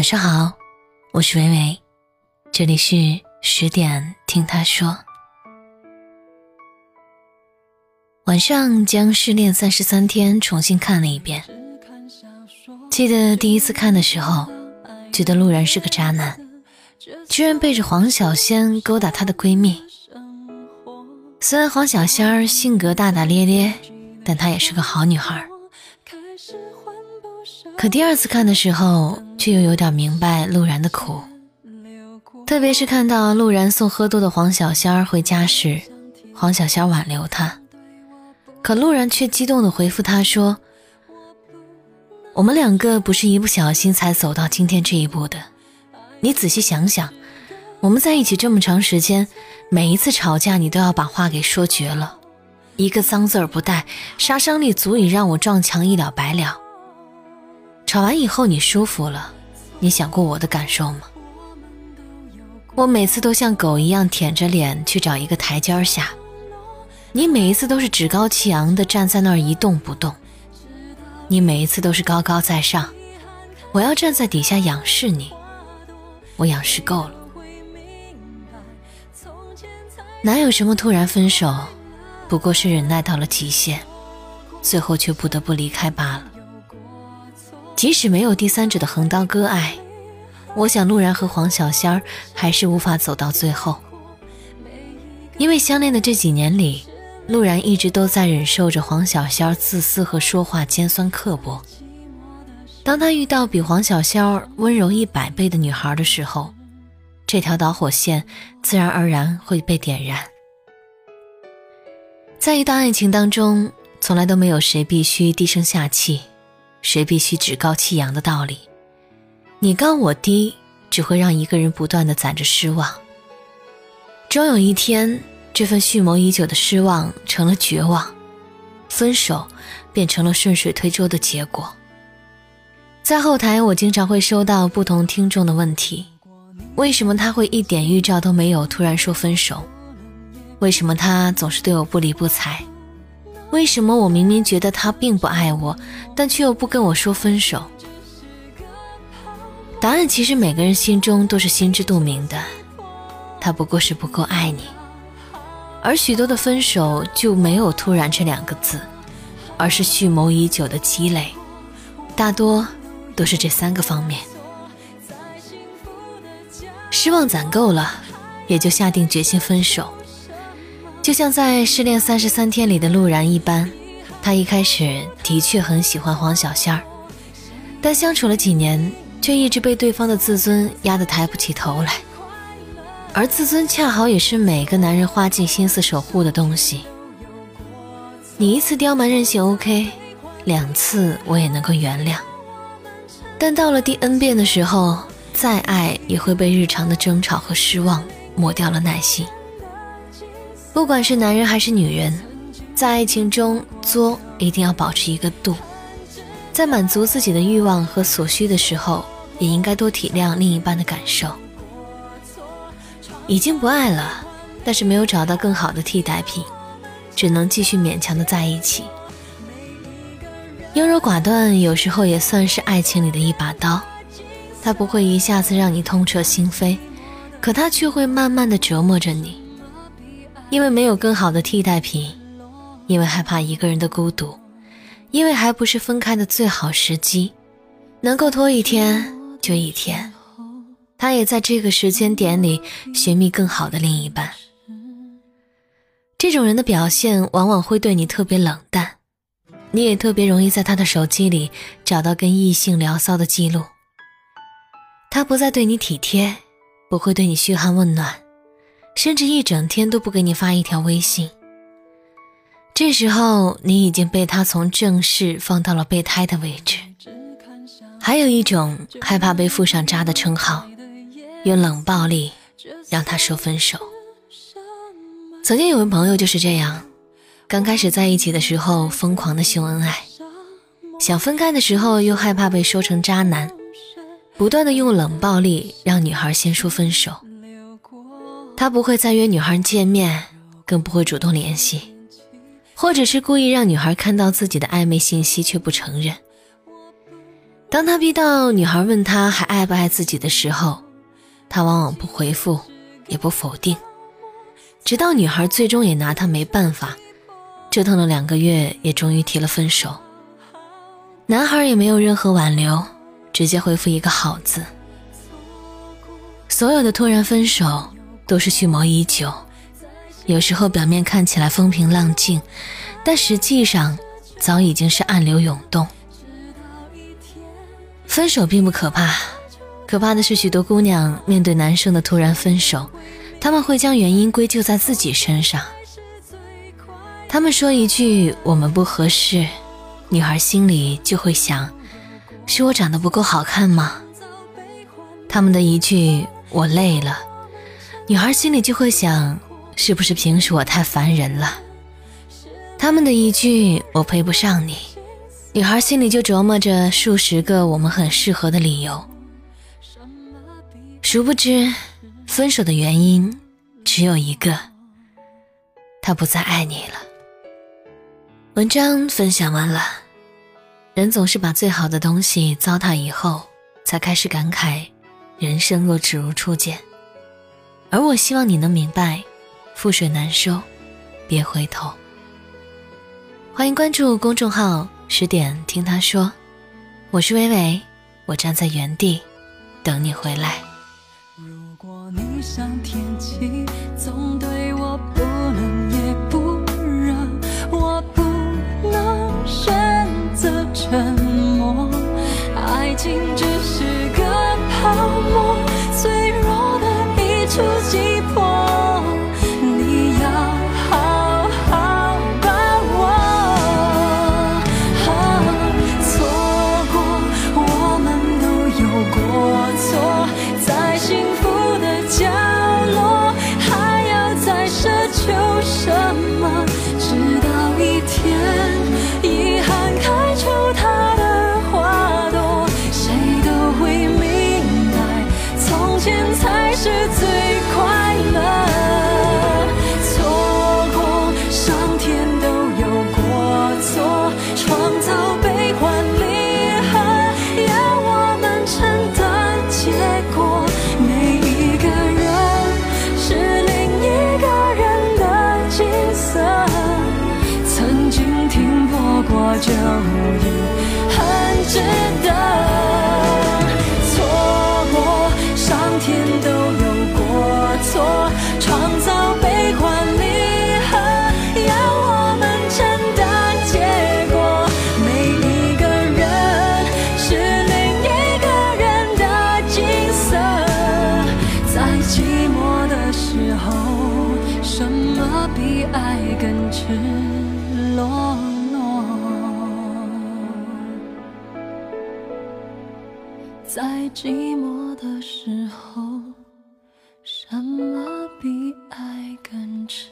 晚上好，我是维维，这里是十点听他说。晚上将《失恋三十三天》重新看了一遍，记得第一次看的时候，觉得陆然是个渣男，居然背着黄小仙勾搭她的闺蜜。虽然黄小仙儿性格大大咧咧，但她也是个好女孩。可第二次看的时候，却又有点明白陆然的苦，特别是看到陆然送喝多的黄小仙儿回家时，黄小仙挽留他，可陆然却激动地回复他说：“我们两个不是一不小心才走到今天这一步的，你仔细想想，我们在一起这么长时间，每一次吵架你都要把话给说绝了，一个脏字儿不带，杀伤力足以让我撞墙一了百了。”吵完以后你舒服了，你想过我的感受吗？我每次都像狗一样舔着脸去找一个台阶下，你每一次都是趾高气扬的站在那儿一动不动，你每一次都是高高在上，我要站在底下仰视你，我仰视够了。哪有什么突然分手，不过是忍耐到了极限，最后却不得不离开罢了。即使没有第三者的横刀割爱，我想陆然和黄小仙儿还是无法走到最后。因为相恋的这几年里，陆然一直都在忍受着黄小仙儿自私和说话尖酸刻薄。当他遇到比黄小仙儿温柔一百倍的女孩的时候，这条导火线自然而然会被点燃。在一段爱情当中，从来都没有谁必须低声下气。谁必须趾高气扬的道理？你高我低，只会让一个人不断的攒着失望。终有一天，这份蓄谋已久的失望成了绝望，分手变成了顺水推舟的结果。在后台，我经常会收到不同听众的问题：为什么他会一点预兆都没有突然说分手？为什么他总是对我不理不睬？为什么我明明觉得他并不爱我，但却又不跟我说分手？答案其实每个人心中都是心知肚明的，他不过是不够爱你。而许多的分手就没有突然这两个字，而是蓄谋已久的积累，大多都是这三个方面。失望攒够了，也就下定决心分手。就像在《失恋三十三天》里的陆然一般，他一开始的确很喜欢黄小仙儿，但相处了几年，却一直被对方的自尊压得抬不起头来。而自尊恰好也是每个男人花尽心思守护的东西。你一次刁蛮任性 OK，两次我也能够原谅，但到了第 N 遍的时候，再爱也会被日常的争吵和失望磨掉了耐心。不管是男人还是女人，在爱情中作一定要保持一个度，在满足自己的欲望和所需的时候，也应该多体谅另一半的感受。已经不爱了，但是没有找到更好的替代品，只能继续勉强的在一起。优柔寡断有时候也算是爱情里的一把刀，它不会一下子让你痛彻心扉，可它却会慢慢的折磨着你。因为没有更好的替代品，因为害怕一个人的孤独，因为还不是分开的最好时机，能够拖一天就一天。他也在这个时间点里寻觅更好的另一半。这种人的表现往往会对你特别冷淡，你也特别容易在他的手机里找到跟异性聊骚的记录。他不再对你体贴，不会对你嘘寒问暖。甚至一整天都不给你发一条微信。这时候，你已经被他从正式放到了备胎的位置。还有一种害怕被附上渣的称号，用冷暴力让他说分手。曾经有位朋友就是这样，刚开始在一起的时候疯狂的秀恩爱，想分开的时候又害怕被说成渣男，不断的用冷暴力让女孩先说分手。他不会再约女孩见面，更不会主动联系，或者是故意让女孩看到自己的暧昧信息却不承认。当他逼到女孩问他还爱不爱自己的时候，他往往不回复，也不否定，直到女孩最终也拿他没办法，折腾了两个月，也终于提了分手。男孩也没有任何挽留，直接回复一个好字。所有的突然分手都是蓄谋已久，有时候表面看起来风平浪静，但实际上早已经是暗流涌动。分手并不可怕，可怕的是许多姑娘面对男生的突然分手，他们会将原因归咎在自己身上。他们说一句“我们不合适”，女孩心里就会想：是我长得不够好看吗？他们的一句“我累了”，女孩心里就会想：是不是平时我太烦人了？他们的一句“我配不上你”。女孩心里就琢磨着数十个我们很适合的理由，殊不知，分手的原因只有一个，他不再爱你了。文章分享完了，人总是把最好的东西糟蹋以后，才开始感慨人生若只如初见。而我希望你能明白，覆水难收，别回头。欢迎关注公众号。十点听他说，我是微微，我站在原地等你回来。如果你像天气，总对我不能言就已很值在寂寞的时候，什么比爱更赤？